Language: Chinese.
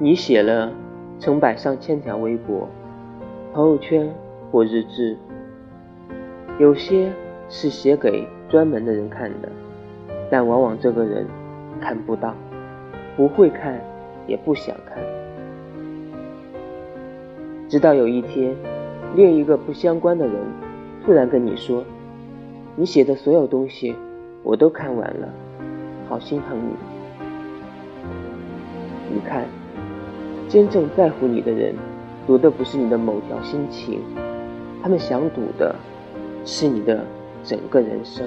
你写了成百上千条微博、朋友圈或日志，有些是写给专门的人看的，但往往这个人看不到，不会看，也不想看。直到有一天，另一个不相关的人突然跟你说：“你写的所有东西我都看完了，好心疼你。”你看。真正在乎你的人，赌的不是你的某条心情，他们想赌的是你的整个人生。